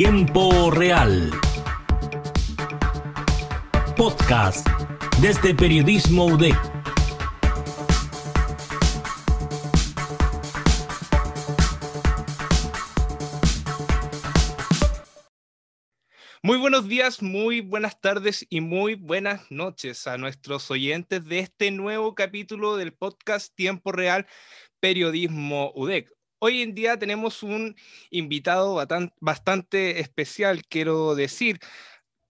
Tiempo Real. Podcast desde Periodismo UDEC. Muy buenos días, muy buenas tardes y muy buenas noches a nuestros oyentes de este nuevo capítulo del podcast Tiempo Real Periodismo UDEC. Hoy en día tenemos un invitado bastante especial, quiero decir.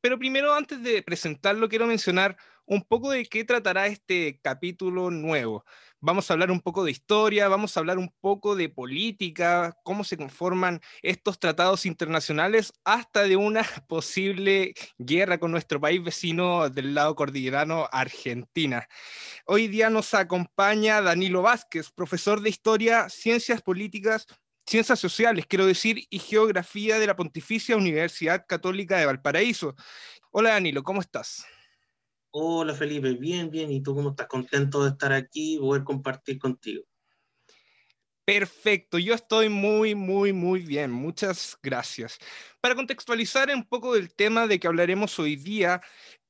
Pero primero, antes de presentarlo, quiero mencionar un poco de qué tratará este capítulo nuevo. Vamos a hablar un poco de historia, vamos a hablar un poco de política, cómo se conforman estos tratados internacionales, hasta de una posible guerra con nuestro país vecino del lado cordillerano, Argentina. Hoy día nos acompaña Danilo Vázquez, profesor de historia, ciencias políticas, ciencias sociales, quiero decir, y geografía de la Pontificia Universidad Católica de Valparaíso. Hola Danilo, ¿cómo estás? Hola Felipe, bien, bien. ¿Y tú cómo estás? Contento de estar aquí y poder compartir contigo. Perfecto, yo estoy muy, muy, muy bien. Muchas gracias. Para contextualizar un poco del tema de que hablaremos hoy día,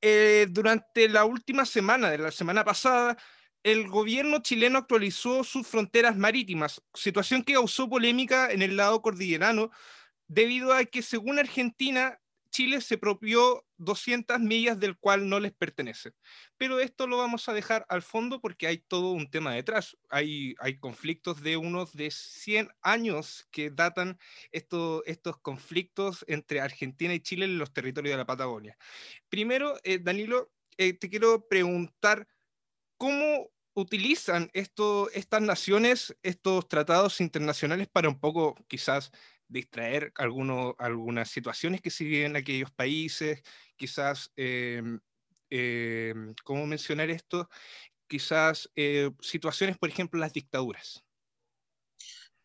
eh, durante la última semana, de la semana pasada, el gobierno chileno actualizó sus fronteras marítimas, situación que causó polémica en el lado cordillerano, debido a que según Argentina Chile se propió 200 millas del cual no les pertenece. Pero esto lo vamos a dejar al fondo porque hay todo un tema detrás. Hay, hay conflictos de unos de 100 años que datan estos conflictos entre Argentina y Chile en los territorios de la Patagonia. Primero, eh, Danilo, eh, te quiero preguntar, ¿cómo utilizan esto, estas naciones, estos tratados internacionales para un poco quizás distraer algunas situaciones que se viven en aquellos países, quizás, em, em, ¿cómo mencionar esto? Quizás eh, situaciones, por ejemplo, las dictaduras.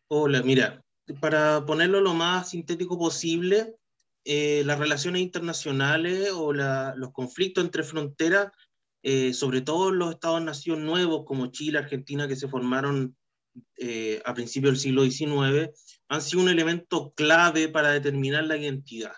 Hola, mira, para ponerlo lo más sintético posible, eh, las relaciones internacionales o los conflictos entre fronteras, eh, sobre todo los estados-nación nuevos como Chile, Argentina, que se formaron a principios del siglo XIX, han sido un elemento clave para determinar la identidad.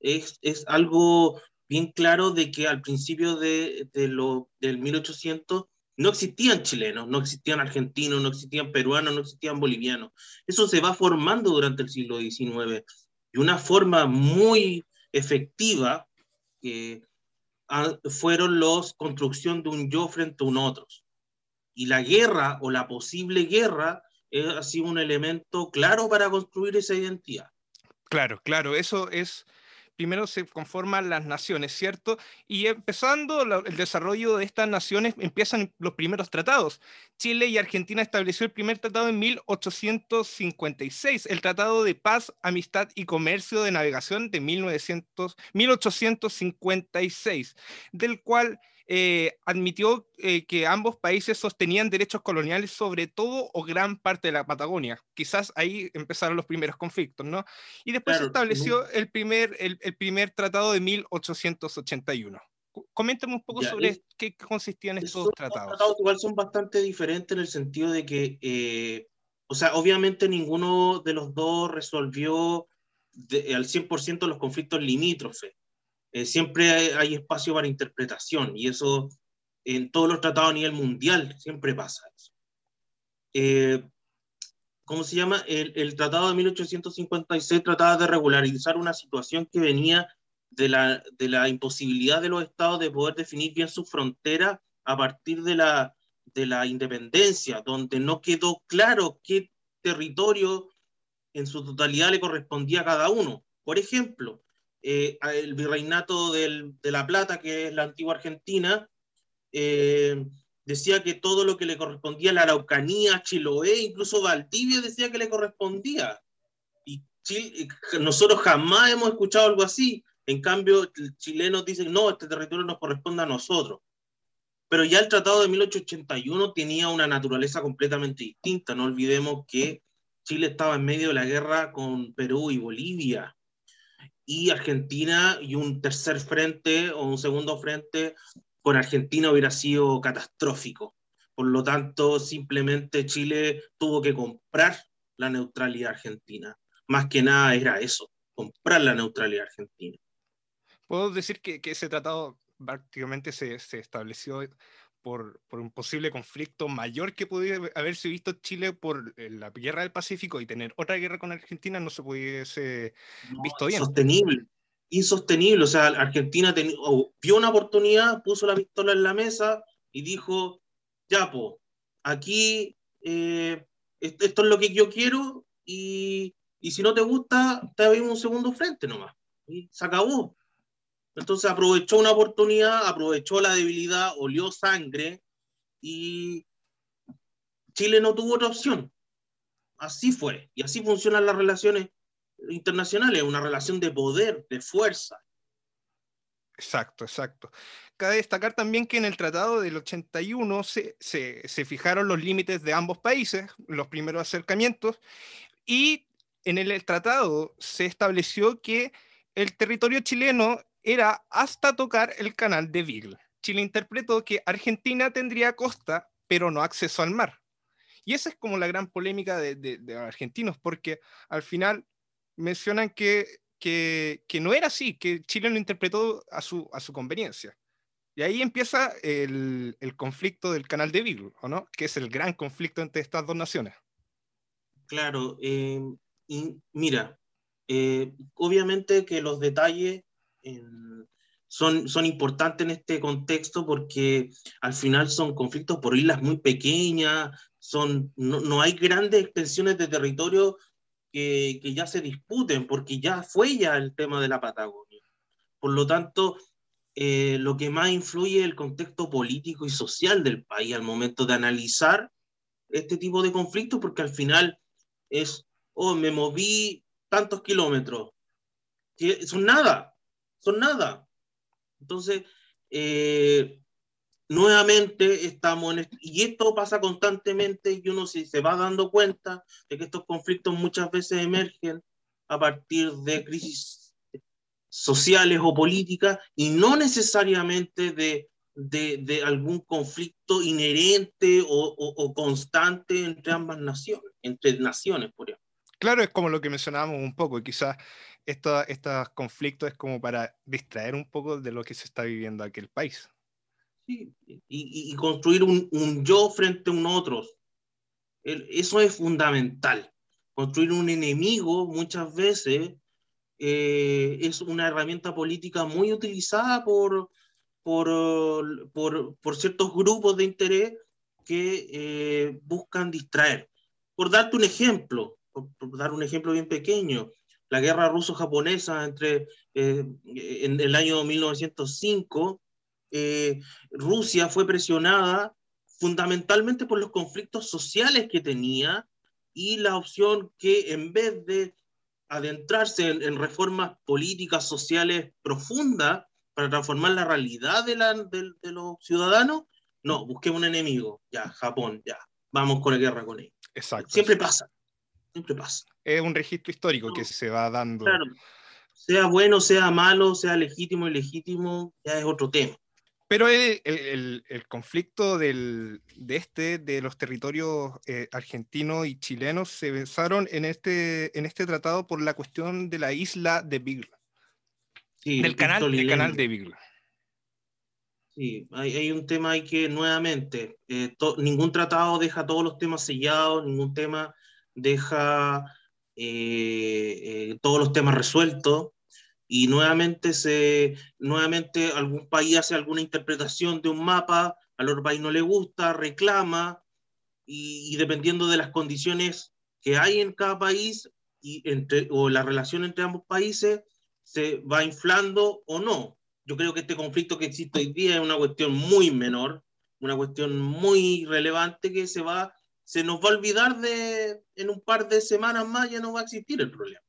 Es, es algo bien claro de que al principio de, de lo, del 1800 no existían chilenos, no existían argentinos, no existían peruanos, no existían bolivianos. Eso se va formando durante el siglo XIX y una forma muy efectiva que fueron los construcción de un yo frente a un otro. Y la guerra o la posible guerra ha sido un elemento claro para construir esa identidad. Claro, claro, eso es, primero se conforman las naciones, ¿cierto? Y empezando el desarrollo de estas naciones, empiezan los primeros tratados. Chile y Argentina estableció el primer tratado en 1856, el Tratado de Paz, Amistad y Comercio de Navegación de 1900, 1856, del cual eh, admitió eh, que ambos países sostenían derechos coloniales sobre todo o gran parte de la Patagonia. Quizás ahí empezaron los primeros conflictos, ¿no? Y después se estableció el, primer, el, primer tratado de 1881. Coméntame un poco sobre qué consistían estos tratados. Los tratados igual son bastante diferentes en el sentido de que, eh, o sea, obviamente ninguno de los dos resolvió al 100% los conflictos limítrofes. Eh, siempre hay, espacio para interpretación y eso en todos los tratados a nivel mundial siempre pasa eso. Eh, ¿Cómo se llama? El, tratado de 1856 trataba de regularizar una situación que venía de la, de la imposibilidad de los estados de poder definir bien su frontera a partir de la, de la independencia, donde no quedó claro qué territorio en su totalidad le correspondía a cada uno. Por ejemplo, eh, el virreinato de La Plata, que es la antigua Argentina, eh, decía que todo lo que le correspondía a la Araucanía, Chiloé, incluso Valdivia decía que le correspondía. Y nosotros jamás hemos escuchado algo así. En cambio, chilenos dicen, no, este territorio nos corresponde a nosotros. Pero ya el Tratado de 1881 tenía una naturaleza completamente distinta. No olvidemos que Chile estaba en medio de la guerra con Perú y Bolivia y Argentina y un tercer frente o un segundo frente con Argentina hubiera sido catastrófico. Por lo tanto, simplemente Chile tuvo que comprar la neutralidad argentina. Más que nada era eso. comprar la neutralidad argentina. Puedo decir que, ese tratado prácticamente se, se estableció por, por, un posible conflicto mayor que pudiera haberse visto Chile por eh, la guerra del Pacífico y tener otra guerra con Argentina no se pudiese no, visto bien. Sostenible, insostenible. O sea, Argentina ten, oh, vio una oportunidad, puso la pistola en la mesa y dijo, ya, po, aquí eh, esto es lo que yo quiero y, y si no te gusta, te abrimos un segundo frente nomás. Y se acabó. Entonces aprovechó una oportunidad, aprovechó la debilidad, olió sangre y Chile no tuvo otra opción. Así fue. Y así funcionan las relaciones internacionales, una relación de poder, de fuerza. Exacto, exacto. Cabe destacar también que en el Tratado del 81 se, se, se fijaron los límites de ambos países, los primeros acercamientos, y en el, el tratado se estableció que el territorio chileno era hasta tocar el canal de Beagle. Chile interpretó que Argentina tendría costa, pero no acceso al mar. Y esa es como la gran polémica de, de, de argentinos, porque al final mencionan que, que, que, no era así, que Chile lo interpretó a su, a su conveniencia. Y ahí empieza el, el conflicto del canal de Beagle, ¿o no? Que es el gran conflicto entre estas dos naciones. Claro, eh, mira, eh, obviamente que los detalles son, son importantes en este contexto porque al final son conflictos por islas muy pequeñas, son, no, no hay grandes extensiones de territorio que, que, ya se disputen porque ya fue ya el tema de la Patagonia. Por lo tanto, eh, lo que más influye es el contexto político y social del país al momento de analizar este tipo de conflictos porque al final es, oh, me moví tantos kilómetros, que son nada, son nada. Entonces, eh, nuevamente estamos en esto, y esto pasa constantemente y uno se, va dando cuenta de que estos conflictos muchas veces emergen a partir de crisis sociales o políticas y no necesariamente de, de, algún conflicto inherente o, o, constante entre ambas naciones, entre naciones, por ejemplo. Claro, es como lo que mencionábamos un poco, quizás estos, conflictos es como para distraer un poco de lo que se está viviendo aquí el país. Sí, y, construir un, yo frente a un otro. Eso es fundamental. Construir un enemigo muchas veces eh, es una herramienta política muy utilizada por, por, por, por ciertos grupos de interés que eh, buscan distraer. Por darte un ejemplo, por, por dar un ejemplo bien pequeño, la guerra ruso-japonesa entre eh, en el año 1905, eh, Rusia fue presionada fundamentalmente por los conflictos sociales que tenía y la opción que en vez de adentrarse en, en reformas políticas sociales profundas para transformar la realidad de, la, de, de los ciudadanos, no, busquemos un enemigo, ya, Japón, ya, vamos con la guerra con él. Exacto. Siempre pasa. Siempre pasa. Es un registro histórico no, que se va dando. Claro. Sea bueno, sea malo, sea legítimo, ilegítimo, ya es otro tema. Pero el, el, el conflicto del, de este, de los territorios eh, argentinos y chilenos, se basaron en este, en este tratado por la cuestión de la isla de Beagle. Sí, del, canal, del canal de Beagle. Sí, hay, hay, un tema ahí que nuevamente, eh, to, ningún tratado deja todos los temas sellados, ningún tema deja eh, eh, todos los temas resueltos y nuevamente, se, nuevamente algún país hace alguna interpretación de un mapa, al otro país no le gusta, reclama y, y dependiendo de las condiciones que hay en cada país y entre, o la relación entre ambos países se va inflando o no. Yo creo que este conflicto que existe hoy día es una cuestión muy menor, una cuestión muy relevante que se va se nos va a olvidar de en un par de semanas más ya no va a existir el problema.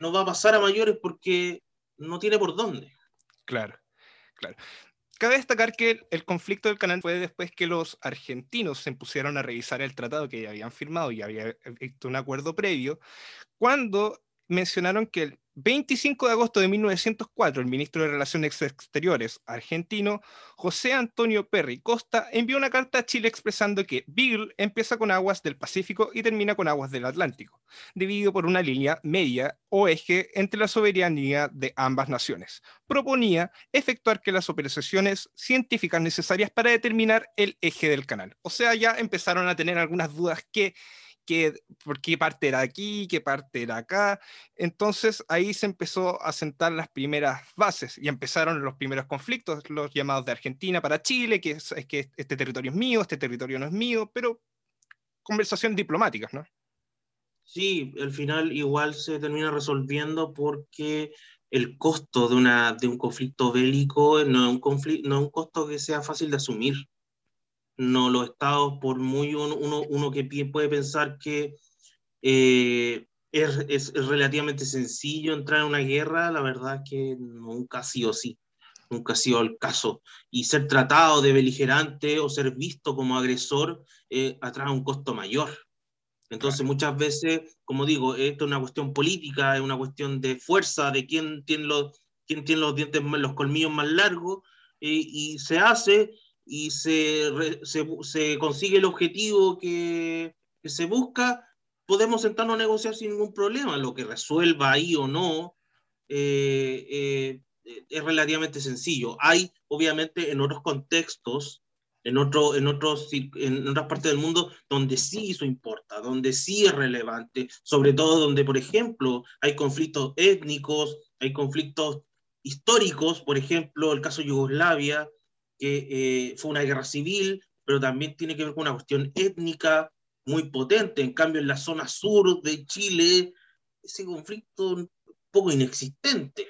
No va a pasar a mayores porque no tiene por dónde. Claro, claro. Cabe destacar que el conflicto del canal fue después que los argentinos se pusieron a revisar el tratado que ya habían firmado y había visto un acuerdo previo, cuando mencionaron que el 25 de agosto de 1904, el ministro de Relaciones Exteriores argentino José Antonio Perry Costa envió una carta a Chile expresando que Beagle empieza con aguas del Pacífico y termina con aguas del Atlántico, dividido por una línea media o eje entre la soberanía de ambas naciones. Proponía efectuar que las operaciones científicas necesarias para determinar el eje del canal. O sea, ya empezaron a tener algunas dudas que qué, por qué parte era aquí, qué parte era acá. Entonces ahí se empezó a sentar las primeras bases y empezaron los primeros conflictos, los llamados de Argentina para Chile, que es, que este territorio es mío, este territorio no es mío, pero conversaciones diplomáticas, ¿no? Sí, al final igual se termina resolviendo porque el costo de, una, de un conflicto bélico no es un, conflicto, no es un costo que sea fácil de asumir no los estados, por muy uno, uno, que puede pensar que eh, es, es, relativamente sencillo entrar en una guerra, la verdad es que nunca ha sido así, nunca ha sido el caso. Y ser tratado de beligerante o ser visto como agresor eh, atrae un costo mayor. Entonces muchas veces, como digo, esto es una cuestión política, es una cuestión de fuerza, de quién tiene los, quién tiene los dientes, los colmillos más largos, eh, y se hace y se, se, consigue el objetivo que, se busca, podemos sentarnos a negociar sin ningún problema. Lo que resuelva ahí o no eh, eh, es relativamente sencillo. Hay, obviamente, en otros contextos, en, otro, en, otros, en otras partes del mundo, donde sí eso importa, donde sí es relevante, sobre todo donde, por ejemplo, hay conflictos étnicos, hay conflictos históricos, por ejemplo, el caso de Yugoslavia, que eh, fue una guerra civil, pero también tiene que ver con una cuestión étnica muy potente. En cambio, en la zona sur de Chile, ese conflicto un poco inexistente.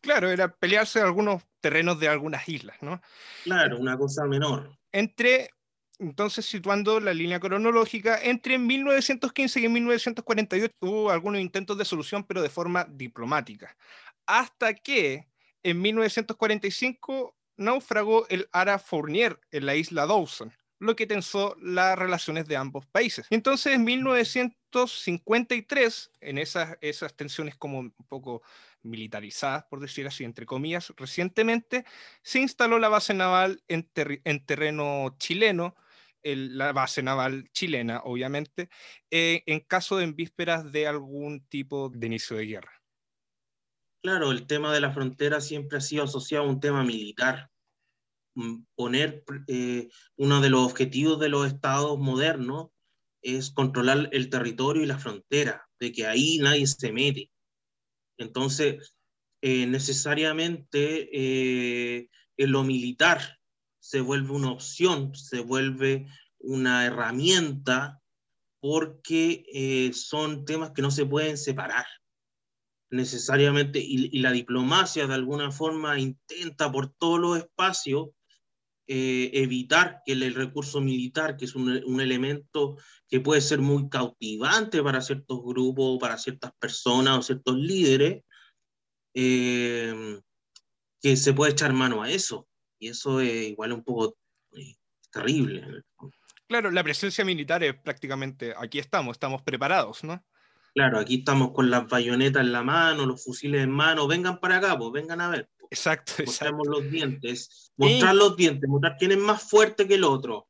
Claro, era pelearse algunos terrenos de algunas islas, ¿no? Claro, una cosa menor. Entre, entonces, situando la línea cronológica, entre 1915 y 1948 hubo algunos intentos de solución, pero de forma diplomática. Hasta que en 1945 naufragó el Ara Fournier en la isla Dawson, lo que tensó las relaciones de ambos países. Entonces, en 1953, en esas, tensiones como un poco militarizadas, por decir así, entre comillas, recientemente se instaló la base naval en, terreno chileno, la base naval chilena, obviamente, eh, en caso de en vísperas de algún tipo de inicio de guerra. Claro, el tema de la frontera siempre ha sido asociado a un tema militar. Mm, poner eh, uno de los objetivos de los estados modernos es controlar el territorio y la frontera, de que ahí nadie se mete. Entonces, eh, necesariamente eh, en lo militar se vuelve una opción, se vuelve una herramienta, porque son temas que no se pueden separar necesariamente, y, la diplomacia de alguna forma intenta por todos los espacios eh, evitar que el, recurso militar, que es un, elemento que puede ser muy cautivante para ciertos grupos, para ciertas personas o ciertos líderes, eh, que se puede echar mano a eso. Y eso es igual un poco eh, terrible. Claro, la presencia militar es prácticamente, aquí estamos, estamos preparados, ¿no? Claro, aquí estamos con las bayonetas en la mano, los fusiles en mano, vengan para acá, pues vengan a ver. Pues. Exacto, Mostremos los dientes, mostrar los dientes, mostrar quién es más fuerte que el otro.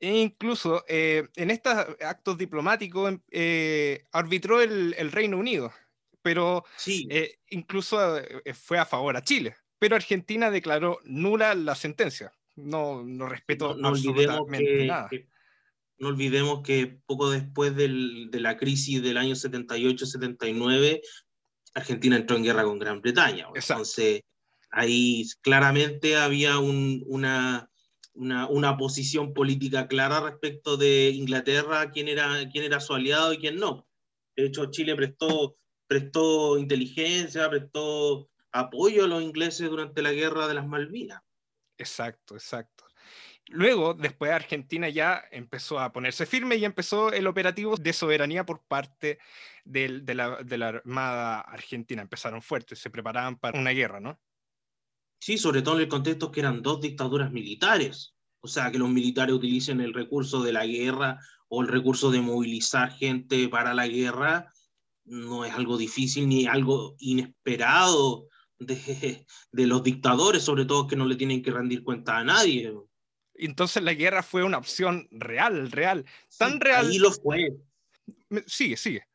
E incluso eh, en estos actos diplomáticos eh, arbitró el, Reino Unido, pero sí. Eh, incluso fue a favor a Chile, pero Argentina declaró nula la sentencia. No, no respeto absolutamente nada no olvidemos que poco después del, de la crisis del año 78-79, Argentina entró en guerra con Gran Bretaña. Entonces, ahí claramente había un, una, una, una, posición política clara respecto de Inglaterra, quién era, quién era su aliado y quién no. De hecho, Chile prestó, prestó inteligencia, prestó apoyo a los ingleses durante la guerra de las Malvinas. Exacto, exacto. Luego, después Argentina ya empezó a ponerse firme y empezó el operativo de soberanía por parte de, la, Armada Argentina. Empezaron fuertes, se preparaban para una guerra, ¿no? Sí, sobre todo en el contexto que eran dos dictaduras militares. O sea, que los militares utilicen el recurso de la guerra o el recurso de movilizar gente para la guerra, no es algo difícil ni algo inesperado de, de, los dictadores, sobre todo que no le tienen que rendir cuenta a nadie. Entonces la guerra fue una opción real, real, tan real. Ahí lo fue. Sigue, sigue.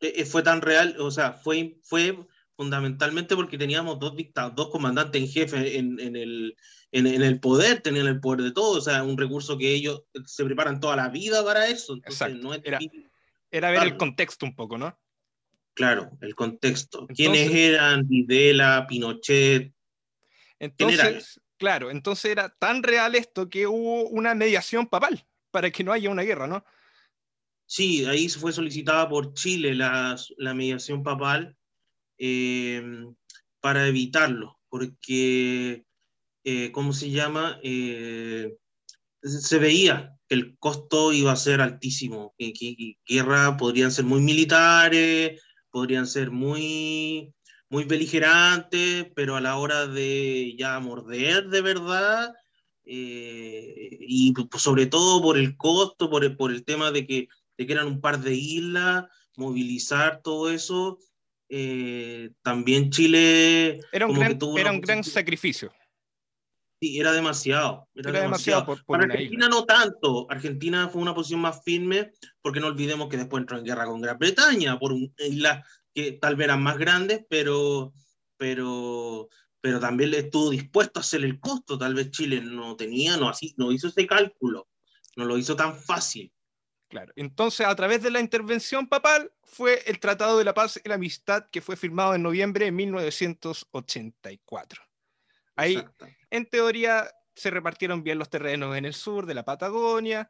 E, e, fue tan real, o sea, fue, fue fundamentalmente porque teníamos dos dictados, dos comandantes en jefe en, en, el, en, en, el poder, tenían el poder de todo, o sea, un recurso que ellos se preparan toda la vida para eso. Entonces, Exacto. No es era, era, ver el contexto un poco, ¿no? Claro, el contexto. Entonces, ¿Quiénes eran? Videla, Pinochet. Entonces. Claro, entonces era tan real esto que hubo una mediación papal para que no haya una guerra, ¿no? Sí, ahí fue solicitada por Chile la, mediación papal eh, para evitarlo, porque, eh, ¿cómo se llama? Eh, se veía que el costo iba a ser altísimo, que, que, que guerra podrían ser muy militares, podrían ser muy, muy beligerantes, pero a la hora de ya morder de verdad, eh, y pues sobre todo por el costo, por el, por el tema de que, de que eran un par de islas, movilizar todo eso, eh, también Chile... Era un gran, era un gran sacrificio. Sí, era demasiado. Era, era demasiado. demasiado. por, por Para Argentina isla. no tanto. Argentina fue una posición más firme porque no olvidemos que después entró en guerra con Gran Bretaña por islas que tal vez eran más grandes, pero, pero, pero también le estuvo dispuesto a hacer el costo. Tal vez Chile no tenía, no, así, no hizo ese cálculo, no lo hizo tan fácil. Claro. Entonces, a través de la intervención papal fue el Tratado de la Paz y la Amistad que fue firmado en noviembre de 1984. Ahí, Exacto. en teoría, se repartieron bien los terrenos en el sur de la Patagonia,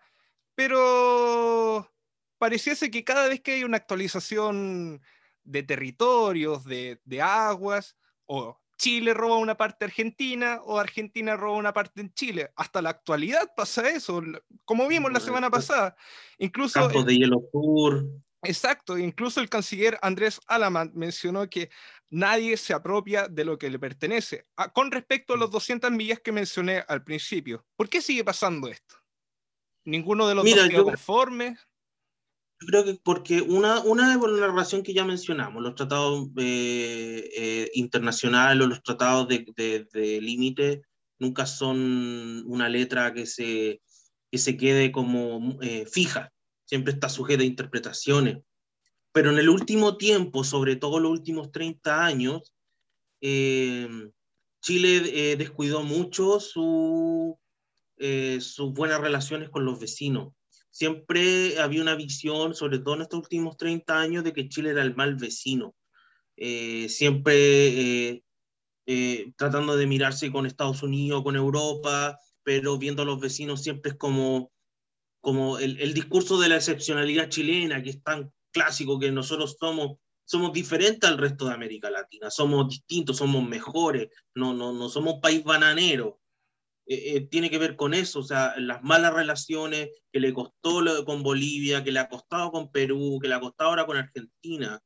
pero pareciese que cada vez que hay una actualización de territorios, de, de, aguas, o Chile roba una parte Argentina, o Argentina roba una parte en Chile. Hasta la actualidad pasa eso, como vimos la semana pasada. Incluso Campos de hielo sur. Exacto, incluso el canciller Andrés Alamant mencionó que nadie se apropia de lo que le pertenece. Ah, con respecto a los 200 millas que mencioné al principio, ¿por qué sigue pasando esto? ¿Ninguno de los Mira, dos yo, conforme? Yo creo que porque una, una es por la relación que ya mencionamos, los tratados eh, eh, internacionales o los tratados de, de, de límite nunca son una letra que se, que se quede como eh, fija, siempre está sujeta a interpretaciones. Pero en el último tiempo, sobre todo los últimos 30 años, eh, Chile eh, descuidó mucho su, eh, sus buenas relaciones con los vecinos. Siempre había una visión, sobre todo en estos últimos 30 años, de que Chile era el mal vecino. Eh, siempre tratando de mirarse con Estados Unidos, con Europa, pero viendo a los vecinos siempre como, como el, discurso de la excepcionalidad chilena, que es tan clásico que nosotros somos, somos diferentes al resto de América Latina, somos distintos, somos mejores, no, no, no somos país bananero. Eh, eh, tiene que ver con eso, o sea, las malas relaciones que le costó con Bolivia, que le ha costado con Perú, que le ha costado ahora con Argentina.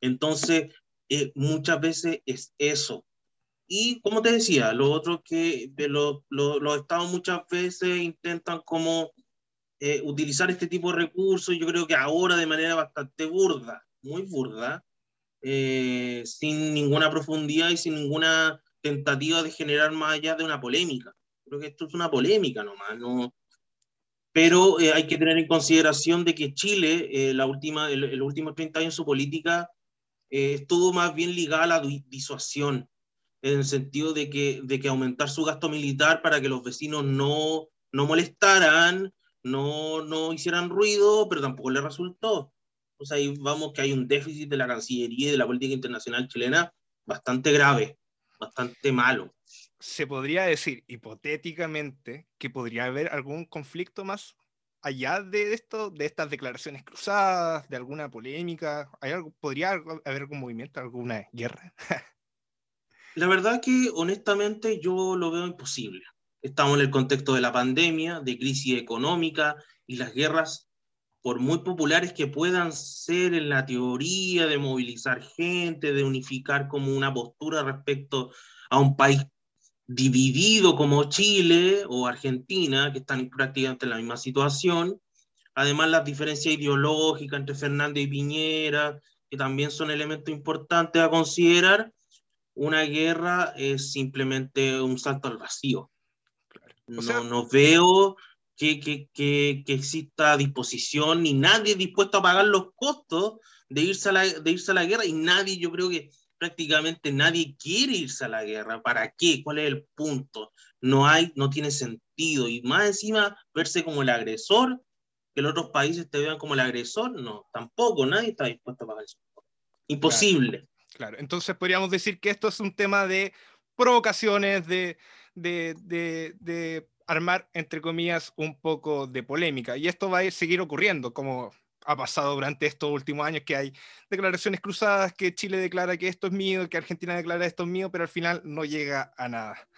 Entonces, eh, muchas veces es eso. Y como te decía, lo otro que de lo, lo, los estados muchas veces intentan como eh, utilizar este tipo de recursos, yo creo que ahora de manera bastante burda, muy burda, eh, sin ninguna profundidad y sin ninguna tentativa de generar más allá de una polémica. Creo que esto es una polémica nomás, ¿no? Pero eh, hay que tener en consideración de que Chile, eh, la última, el, el, último 30 años su política, eh, estuvo más bien ligada a la disuasión, en el sentido de que, de que aumentar su gasto militar para que los vecinos no, no molestaran, no, no hicieran ruido, pero tampoco le resultó. Sea, ahí vamos que hay un déficit de la Cancillería y de la política internacional chilena bastante grave, bastante malo. Se podría decir hipotéticamente que podría haber algún conflicto más allá de esto, de estas declaraciones cruzadas, de alguna polémica. ¿Hay algo, ¿Podría haber algún movimiento, alguna guerra? la verdad que honestamente yo lo veo imposible. Estamos en el contexto de la pandemia, de crisis económica y las guerras, por muy populares que puedan ser en la teoría de movilizar gente, de unificar como una postura respecto a un país dividido como Chile o Argentina, que están prácticamente en la misma situación, además las diferencias ideológicas entre Fernández y Piñera, que también son elementos importantes a considerar, una guerra es simplemente un salto al vacío. no, no, veo que, que, que, que, exista disposición ni nadie dispuesto a pagar los costos de irse, a la, de irse a la guerra y nadie, yo creo que prácticamente nadie quiere irse a la guerra. ¿Para qué? ¿Cuál es el punto? No hay, no tiene sentido. Y más encima, verse como el agresor, que los otros países te vean como el agresor, no, tampoco, nadie está dispuesto a pagar eso. Imposible. Claro, entonces podríamos decir que esto es un tema de provocaciones, de, de, de, armar, entre comillas, un poco de polémica. Y esto va a seguir ocurriendo, como ha pasado durante estos últimos años, que hay declaraciones cruzadas, que Chile declara que esto es mío, que Argentina declara esto es mío, pero al final no llega a nada.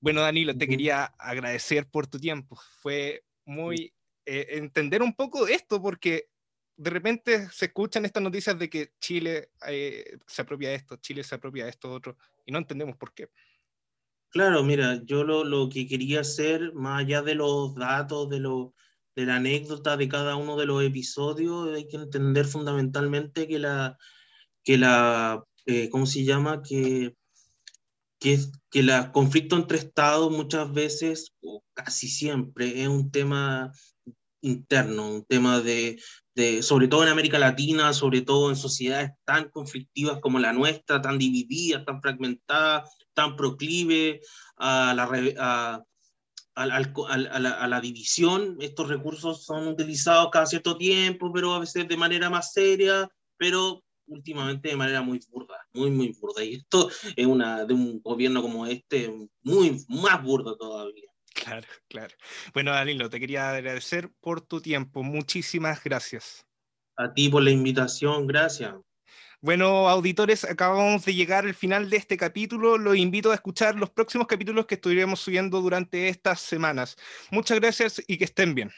Bueno, Danilo, te quería agradecer por tu tiempo. Fue muy eh, entender un poco esto, porque de repente se escuchan estas noticias de que Chile eh, se apropia de esto, Chile se apropia de esto otro, y no entendemos por qué. Claro, mira, yo lo, lo que quería hacer, más allá de los datos, de, lo, de la anécdota de cada uno de los episodios, hay que entender fundamentalmente que la, que la eh, ¿cómo se llama? Que, que, que el conflicto entre estados muchas veces, o casi siempre, es un tema interno, un tema de, sobre todo en América Latina, sobre todo en sociedades tan conflictivas como la nuestra, tan divididas, tan fragmentadas, tan proclive a la, a, a, la, división. Estos recursos son utilizados cada cierto tiempo, pero a veces de manera más seria, pero últimamente de manera muy burda, muy, muy burda. Y esto es una, de un gobierno como este, muy más burdo todavía. Claro, claro. Bueno, Danilo, te quería agradecer por tu tiempo. Muchísimas gracias. A ti por la invitación, gracias. Bueno, auditores, acabamos de llegar al final de este capítulo. Los invito a escuchar los próximos capítulos que estaremos subiendo durante estas semanas. Muchas gracias y que estén bien.